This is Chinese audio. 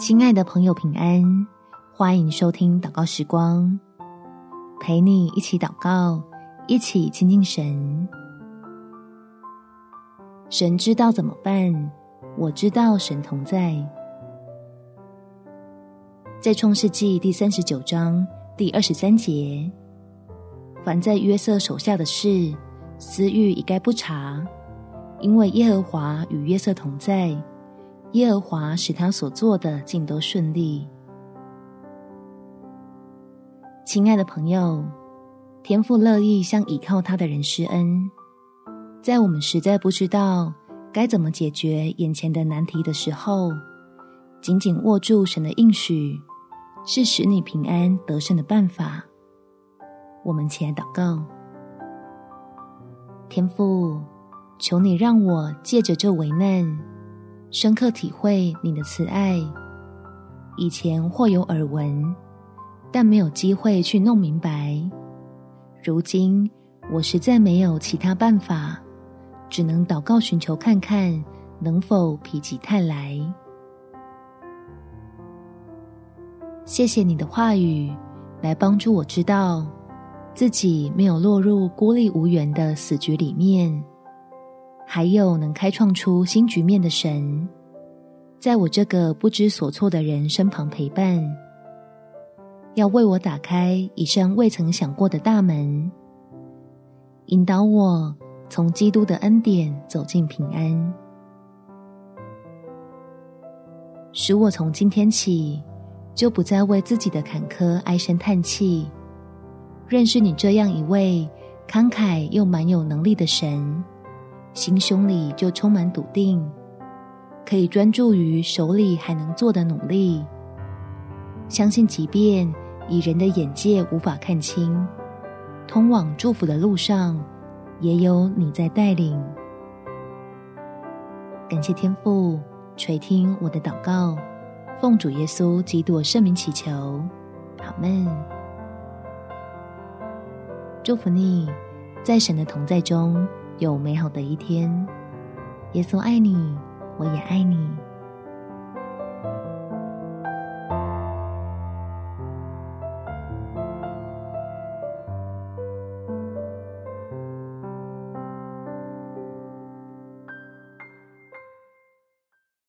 亲爱的朋友，平安！欢迎收听祷告时光，陪你一起祷告，一起亲近神。神知道怎么办，我知道神同在。在创世纪第三十九章第二十三节，凡在约瑟手下的事，私欲一概不查，因为耶和华与约瑟同在。耶和华使他所做的尽都顺利。亲爱的朋友，天父乐意向倚靠他的人施恩。在我们实在不知道该怎么解决眼前的难题的时候，紧紧握住神的应许，是使你平安得胜的办法。我们起来祷告，天父，求你让我借着这危难。深刻体会你的慈爱，以前或有耳闻，但没有机会去弄明白。如今我实在没有其他办法，只能祷告寻求看看，能否否极泰来。谢谢你的话语，来帮助我知道自己没有落入孤立无援的死局里面。还有能开创出新局面的神，在我这个不知所措的人身旁陪伴，要为我打开一扇未曾想过的大门，引导我从基督的恩典走进平安，使我从今天起就不再为自己的坎坷唉声叹气，认识你这样一位慷慨又蛮有能力的神。心胸里就充满笃定，可以专注于手里还能做的努力。相信，即便以人的眼界无法看清，通往祝福的路上，也有你在带领。感谢天父垂听我的祷告，奉主耶稣基督圣名祈求，阿门。祝福你，在神的同在中。有美好的一天，耶稣爱你，我也爱你。